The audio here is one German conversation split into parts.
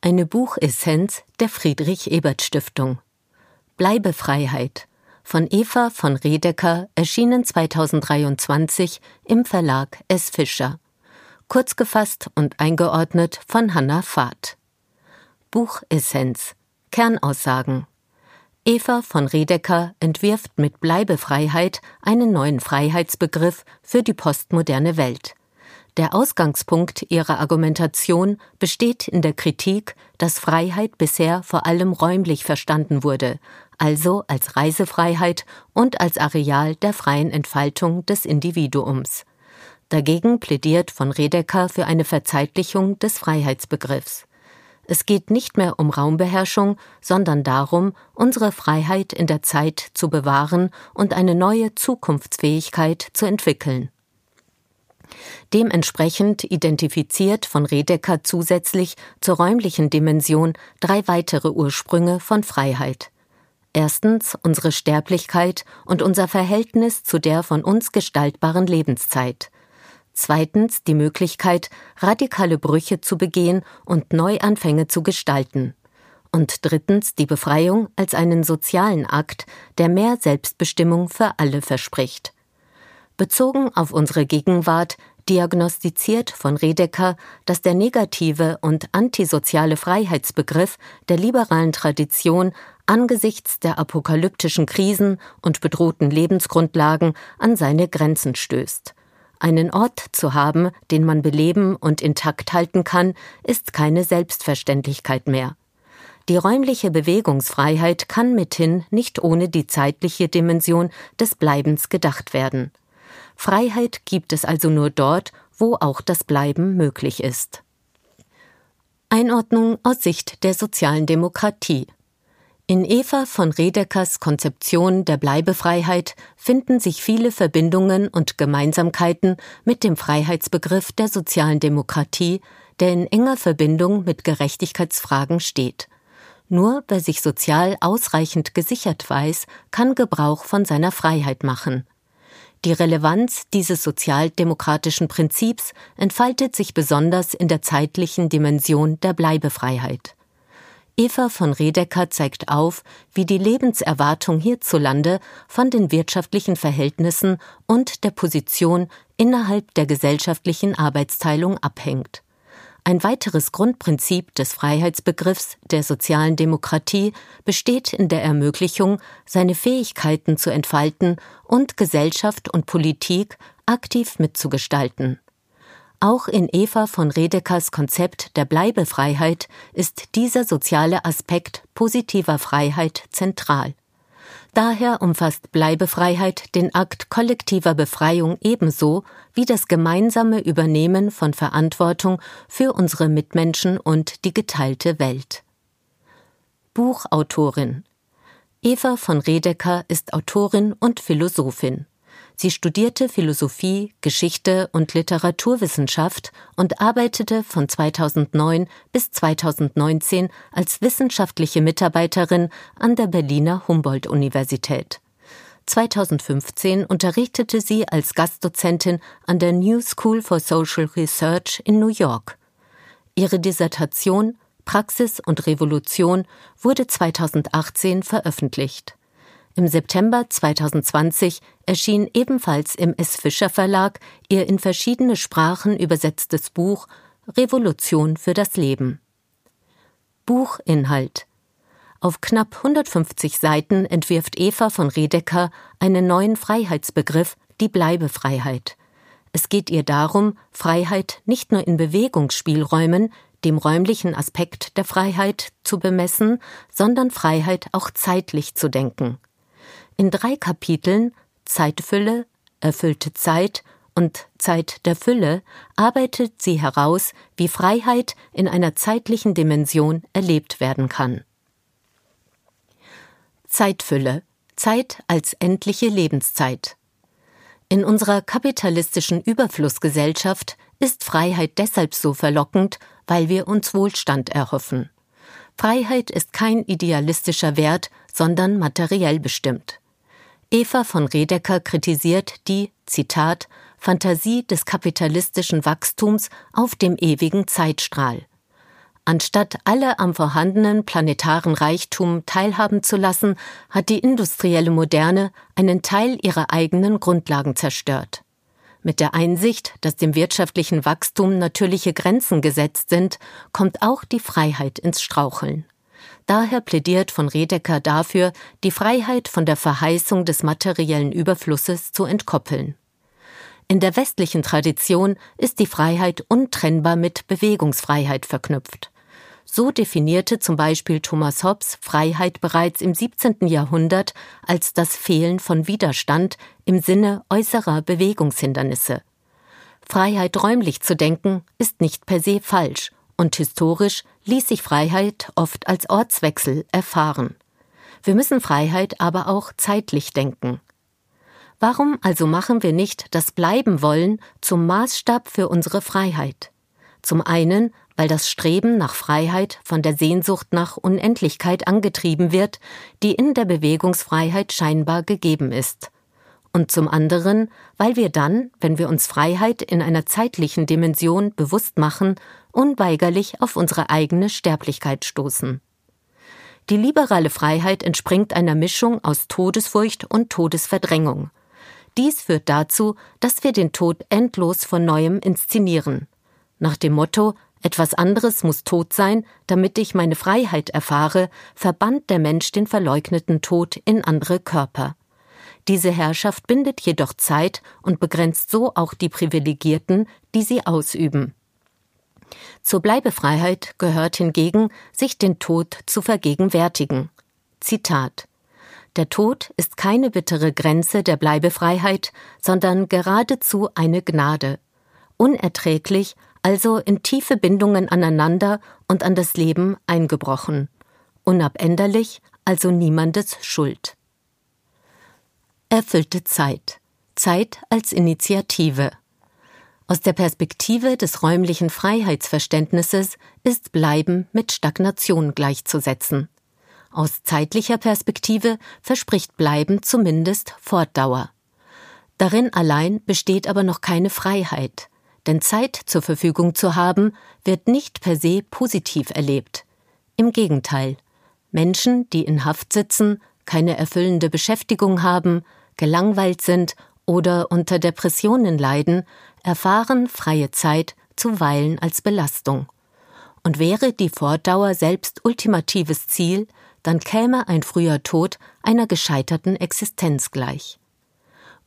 Eine Buchessenz der Friedrich Ebert Stiftung. Bleibefreiheit von Eva von Redeker erschienen 2023 im Verlag S. Fischer. Kurz gefasst und eingeordnet von Hanna Fahrt. Buchessenz Kernaussagen Eva von Redeker entwirft mit Bleibefreiheit einen neuen Freiheitsbegriff für die postmoderne Welt. Der Ausgangspunkt ihrer Argumentation besteht in der Kritik, dass Freiheit bisher vor allem räumlich verstanden wurde, also als Reisefreiheit und als Areal der freien Entfaltung des Individuums. Dagegen plädiert von Redeker für eine Verzeitlichung des Freiheitsbegriffs. Es geht nicht mehr um Raumbeherrschung, sondern darum, unsere Freiheit in der Zeit zu bewahren und eine neue Zukunftsfähigkeit zu entwickeln. Dementsprechend identifiziert von Redeker zusätzlich zur räumlichen Dimension drei weitere Ursprünge von Freiheit. Erstens unsere Sterblichkeit und unser Verhältnis zu der von uns gestaltbaren Lebenszeit. Zweitens die Möglichkeit, radikale Brüche zu begehen und Neuanfänge zu gestalten. Und drittens die Befreiung als einen sozialen Akt, der mehr Selbstbestimmung für alle verspricht. Bezogen auf unsere Gegenwart diagnostiziert von Redeker, dass der negative und antisoziale Freiheitsbegriff der liberalen Tradition angesichts der apokalyptischen Krisen und bedrohten Lebensgrundlagen an seine Grenzen stößt. Einen Ort zu haben, den man beleben und intakt halten kann, ist keine Selbstverständlichkeit mehr. Die räumliche Bewegungsfreiheit kann mithin nicht ohne die zeitliche Dimension des Bleibens gedacht werden. Freiheit gibt es also nur dort, wo auch das Bleiben möglich ist. Einordnung aus Sicht der sozialen Demokratie. In Eva von Redekers Konzeption der Bleibefreiheit finden sich viele Verbindungen und Gemeinsamkeiten mit dem Freiheitsbegriff der sozialen Demokratie, der in enger Verbindung mit Gerechtigkeitsfragen steht. Nur wer sich sozial ausreichend gesichert weiß, kann Gebrauch von seiner Freiheit machen. Die Relevanz dieses sozialdemokratischen Prinzips entfaltet sich besonders in der zeitlichen Dimension der Bleibefreiheit. Eva von Redeker zeigt auf, wie die Lebenserwartung hierzulande von den wirtschaftlichen Verhältnissen und der Position innerhalb der gesellschaftlichen Arbeitsteilung abhängt. Ein weiteres Grundprinzip des Freiheitsbegriffs der sozialen Demokratie besteht in der Ermöglichung, seine Fähigkeiten zu entfalten und Gesellschaft und Politik aktiv mitzugestalten. Auch in Eva von Redekers Konzept der Bleibefreiheit ist dieser soziale Aspekt positiver Freiheit zentral. Daher umfasst Bleibefreiheit den Akt kollektiver Befreiung ebenso wie das gemeinsame Übernehmen von Verantwortung für unsere Mitmenschen und die geteilte Welt. Buchautorin Eva von Redeker ist Autorin und Philosophin. Sie studierte Philosophie, Geschichte und Literaturwissenschaft und arbeitete von 2009 bis 2019 als wissenschaftliche Mitarbeiterin an der Berliner Humboldt-Universität. 2015 unterrichtete sie als Gastdozentin an der New School for Social Research in New York. Ihre Dissertation Praxis und Revolution wurde 2018 veröffentlicht. Im September 2020 erschien ebenfalls im S. Fischer Verlag ihr in verschiedene Sprachen übersetztes Buch Revolution für das Leben. Buchinhalt Auf knapp 150 Seiten entwirft Eva von Redeker einen neuen Freiheitsbegriff, die Bleibefreiheit. Es geht ihr darum, Freiheit nicht nur in Bewegungsspielräumen, dem räumlichen Aspekt der Freiheit, zu bemessen, sondern Freiheit auch zeitlich zu denken. In drei Kapiteln Zeitfülle, erfüllte Zeit und Zeit der Fülle arbeitet sie heraus, wie Freiheit in einer zeitlichen Dimension erlebt werden kann. Zeitfülle Zeit als endliche Lebenszeit. In unserer kapitalistischen Überflussgesellschaft ist Freiheit deshalb so verlockend, weil wir uns Wohlstand erhoffen. Freiheit ist kein idealistischer Wert, sondern materiell bestimmt. Eva von Redeker kritisiert die, Zitat, Fantasie des kapitalistischen Wachstums auf dem ewigen Zeitstrahl. Anstatt alle am vorhandenen planetaren Reichtum teilhaben zu lassen, hat die industrielle Moderne einen Teil ihrer eigenen Grundlagen zerstört. Mit der Einsicht, dass dem wirtschaftlichen Wachstum natürliche Grenzen gesetzt sind, kommt auch die Freiheit ins Straucheln. Daher plädiert von Redeker dafür, die Freiheit von der Verheißung des materiellen Überflusses zu entkoppeln. In der westlichen Tradition ist die Freiheit untrennbar mit Bewegungsfreiheit verknüpft. So definierte zum Beispiel Thomas Hobbes Freiheit bereits im 17. Jahrhundert als das Fehlen von Widerstand im Sinne äußerer Bewegungshindernisse. Freiheit räumlich zu denken ist nicht per se falsch, und historisch ließ sich Freiheit oft als Ortswechsel erfahren. Wir müssen Freiheit aber auch zeitlich denken. Warum also machen wir nicht das Bleiben wollen zum Maßstab für unsere Freiheit? Zum einen, weil das Streben nach Freiheit von der Sehnsucht nach Unendlichkeit angetrieben wird, die in der Bewegungsfreiheit scheinbar gegeben ist. Und zum anderen, weil wir dann, wenn wir uns Freiheit in einer zeitlichen Dimension bewusst machen, unweigerlich auf unsere eigene Sterblichkeit stoßen. Die liberale Freiheit entspringt einer Mischung aus Todesfurcht und Todesverdrängung. Dies führt dazu, dass wir den Tod endlos von neuem inszenieren. Nach dem Motto etwas anderes muss tot sein, damit ich meine Freiheit erfahre, verbannt der Mensch den verleugneten Tod in andere Körper. Diese Herrschaft bindet jedoch Zeit und begrenzt so auch die Privilegierten, die sie ausüben. Zur Bleibefreiheit gehört hingegen, sich den Tod zu vergegenwärtigen. Zitat Der Tod ist keine bittere Grenze der Bleibefreiheit, sondern geradezu eine Gnade. Unerträglich, also in tiefe Bindungen aneinander und an das Leben eingebrochen. Unabänderlich, also niemandes Schuld. Erfüllte Zeit. Zeit als Initiative. Aus der Perspektive des räumlichen Freiheitsverständnisses ist Bleiben mit Stagnation gleichzusetzen. Aus zeitlicher Perspektive verspricht Bleiben zumindest Fortdauer. Darin allein besteht aber noch keine Freiheit, denn Zeit zur Verfügung zu haben, wird nicht per se positiv erlebt. Im Gegenteil. Menschen, die in Haft sitzen, keine erfüllende Beschäftigung haben, gelangweilt sind oder unter Depressionen leiden, erfahren freie Zeit zuweilen als Belastung. Und wäre die Fortdauer selbst ultimatives Ziel, dann käme ein früher Tod einer gescheiterten Existenz gleich.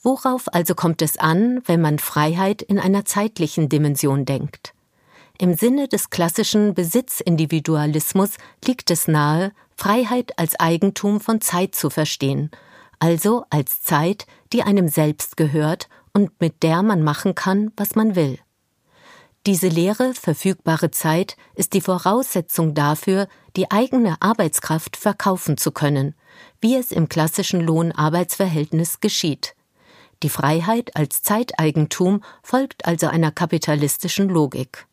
Worauf also kommt es an, wenn man Freiheit in einer zeitlichen Dimension denkt? Im Sinne des klassischen Besitzindividualismus liegt es nahe, Freiheit als Eigentum von Zeit zu verstehen, also als Zeit, die einem selbst gehört und mit der man machen kann, was man will. Diese leere, verfügbare Zeit ist die Voraussetzung dafür, die eigene Arbeitskraft verkaufen zu können, wie es im klassischen Lohn-Arbeitsverhältnis geschieht. Die Freiheit als Zeiteigentum folgt also einer kapitalistischen Logik.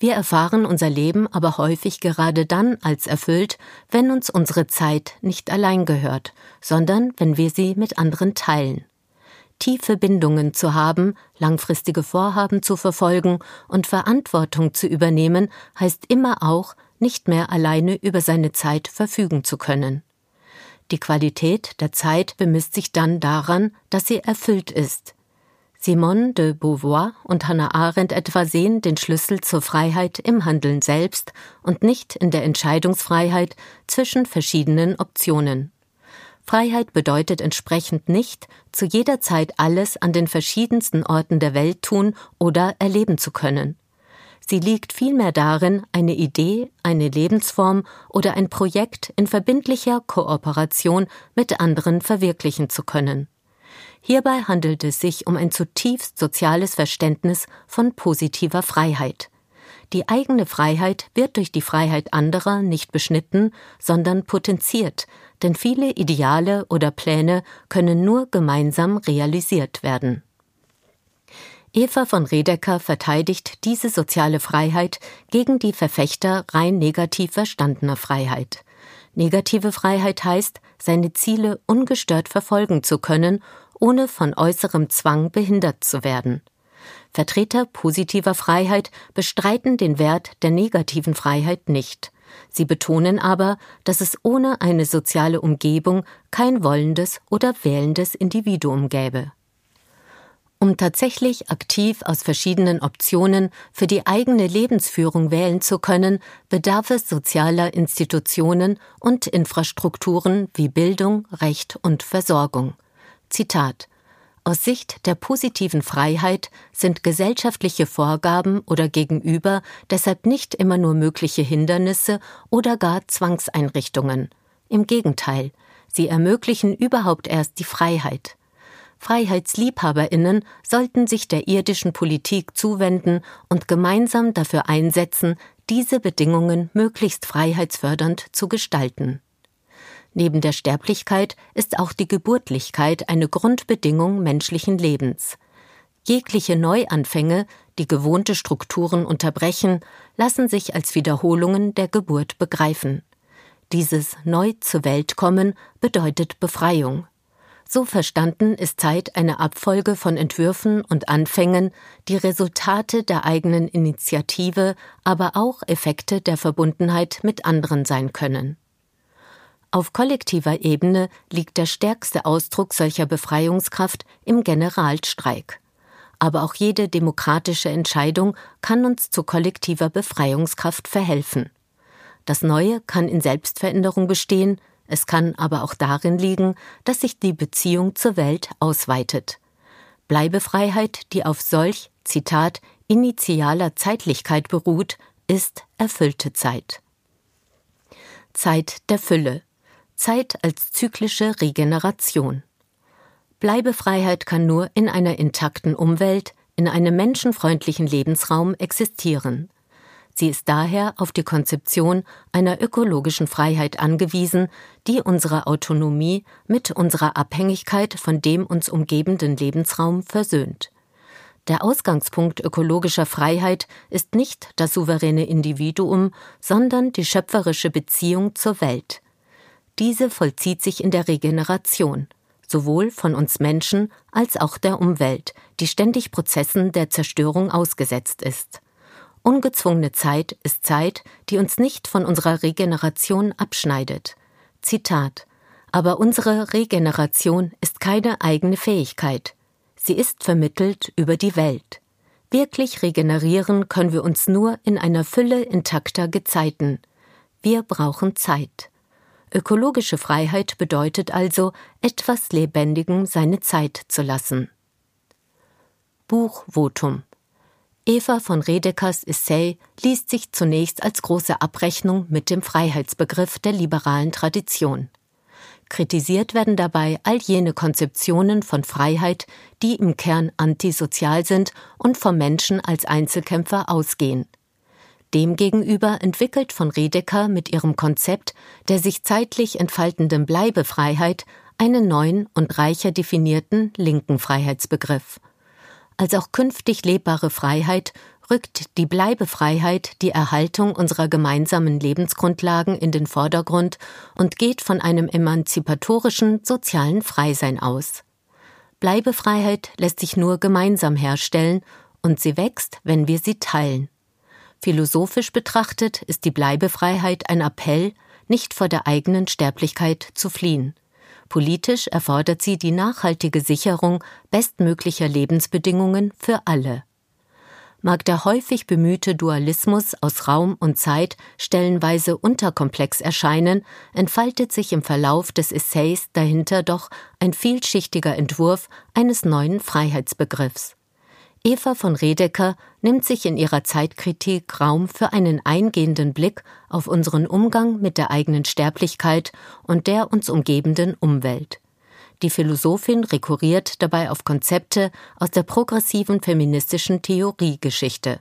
Wir erfahren unser Leben aber häufig gerade dann als erfüllt, wenn uns unsere Zeit nicht allein gehört, sondern wenn wir sie mit anderen teilen tiefe Bindungen zu haben, langfristige Vorhaben zu verfolgen und Verantwortung zu übernehmen, heißt immer auch, nicht mehr alleine über seine Zeit verfügen zu können. Die Qualität der Zeit bemisst sich dann daran, dass sie erfüllt ist. Simone de Beauvoir und Hannah Arendt etwa sehen den Schlüssel zur Freiheit im Handeln selbst und nicht in der Entscheidungsfreiheit zwischen verschiedenen Optionen. Freiheit bedeutet entsprechend nicht, zu jeder Zeit alles an den verschiedensten Orten der Welt tun oder erleben zu können. Sie liegt vielmehr darin, eine Idee, eine Lebensform oder ein Projekt in verbindlicher Kooperation mit anderen verwirklichen zu können. Hierbei handelt es sich um ein zutiefst soziales Verständnis von positiver Freiheit. Die eigene Freiheit wird durch die Freiheit anderer nicht beschnitten, sondern potenziert, denn viele Ideale oder Pläne können nur gemeinsam realisiert werden. Eva von Redeker verteidigt diese soziale Freiheit gegen die Verfechter rein negativ verstandener Freiheit. Negative Freiheit heißt, seine Ziele ungestört verfolgen zu können, ohne von äußerem Zwang behindert zu werden. Vertreter positiver Freiheit bestreiten den Wert der negativen Freiheit nicht. Sie betonen aber, dass es ohne eine soziale Umgebung kein wollendes oder wählendes Individuum gäbe. Um tatsächlich aktiv aus verschiedenen Optionen für die eigene Lebensführung wählen zu können, bedarf es sozialer Institutionen und Infrastrukturen wie Bildung, Recht und Versorgung. Zitat aus Sicht der positiven Freiheit sind gesellschaftliche Vorgaben oder Gegenüber deshalb nicht immer nur mögliche Hindernisse oder gar Zwangseinrichtungen. Im Gegenteil, sie ermöglichen überhaupt erst die Freiheit. Freiheitsliebhaberinnen sollten sich der irdischen Politik zuwenden und gemeinsam dafür einsetzen, diese Bedingungen möglichst freiheitsfördernd zu gestalten. Neben der Sterblichkeit ist auch die Geburtlichkeit eine Grundbedingung menschlichen Lebens. Jegliche Neuanfänge, die gewohnte Strukturen unterbrechen, lassen sich als Wiederholungen der Geburt begreifen. Dieses Neu zur Welt kommen bedeutet Befreiung. So verstanden ist Zeit eine Abfolge von Entwürfen und Anfängen, die Resultate der eigenen Initiative, aber auch Effekte der Verbundenheit mit anderen sein können. Auf kollektiver Ebene liegt der stärkste Ausdruck solcher Befreiungskraft im Generalstreik. Aber auch jede demokratische Entscheidung kann uns zu kollektiver Befreiungskraft verhelfen. Das Neue kann in Selbstveränderung bestehen, es kann aber auch darin liegen, dass sich die Beziehung zur Welt ausweitet. Bleibefreiheit, die auf solch, Zitat, initialer Zeitlichkeit beruht, ist erfüllte Zeit. Zeit der Fülle. Zeit als zyklische Regeneration. Bleibefreiheit kann nur in einer intakten Umwelt, in einem menschenfreundlichen Lebensraum existieren. Sie ist daher auf die Konzeption einer ökologischen Freiheit angewiesen, die unsere Autonomie mit unserer Abhängigkeit von dem uns umgebenden Lebensraum versöhnt. Der Ausgangspunkt ökologischer Freiheit ist nicht das souveräne Individuum, sondern die schöpferische Beziehung zur Welt. Diese vollzieht sich in der Regeneration, sowohl von uns Menschen als auch der Umwelt, die ständig Prozessen der Zerstörung ausgesetzt ist. Ungezwungene Zeit ist Zeit, die uns nicht von unserer Regeneration abschneidet. Zitat Aber unsere Regeneration ist keine eigene Fähigkeit. Sie ist vermittelt über die Welt. Wirklich regenerieren können wir uns nur in einer Fülle intakter Gezeiten. Wir brauchen Zeit. Ökologische Freiheit bedeutet also, etwas Lebendigem seine Zeit zu lassen. Buchvotum Eva von Redekers Essay liest sich zunächst als große Abrechnung mit dem Freiheitsbegriff der liberalen Tradition. Kritisiert werden dabei all jene Konzeptionen von Freiheit, die im Kern antisozial sind und vom Menschen als Einzelkämpfer ausgehen. Demgegenüber entwickelt von Redeker mit ihrem Konzept der sich zeitlich entfaltenden Bleibefreiheit einen neuen und reicher definierten linken Freiheitsbegriff als auch künftig lebbare Freiheit rückt die Bleibefreiheit die Erhaltung unserer gemeinsamen Lebensgrundlagen in den Vordergrund und geht von einem emanzipatorischen sozialen Freisein aus. Bleibefreiheit lässt sich nur gemeinsam herstellen und sie wächst, wenn wir sie teilen. Philosophisch betrachtet ist die Bleibefreiheit ein Appell, nicht vor der eigenen Sterblichkeit zu fliehen. Politisch erfordert sie die nachhaltige Sicherung bestmöglicher Lebensbedingungen für alle. Mag der häufig bemühte Dualismus aus Raum und Zeit stellenweise unterkomplex erscheinen, entfaltet sich im Verlauf des Essays dahinter doch ein vielschichtiger Entwurf eines neuen Freiheitsbegriffs. Eva von Redeker nimmt sich in ihrer Zeitkritik Raum für einen eingehenden Blick auf unseren Umgang mit der eigenen Sterblichkeit und der uns umgebenden Umwelt. Die Philosophin rekurriert dabei auf Konzepte aus der progressiven feministischen Theoriegeschichte.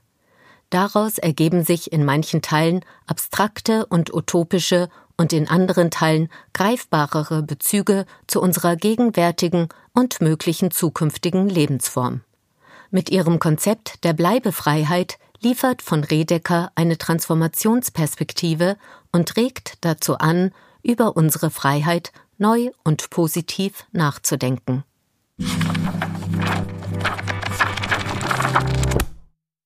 Daraus ergeben sich in manchen Teilen abstrakte und utopische und in anderen Teilen greifbarere Bezüge zu unserer gegenwärtigen und möglichen zukünftigen Lebensform. Mit ihrem Konzept der Bleibefreiheit liefert von Redeker eine Transformationsperspektive und regt dazu an, über unsere Freiheit neu und positiv nachzudenken.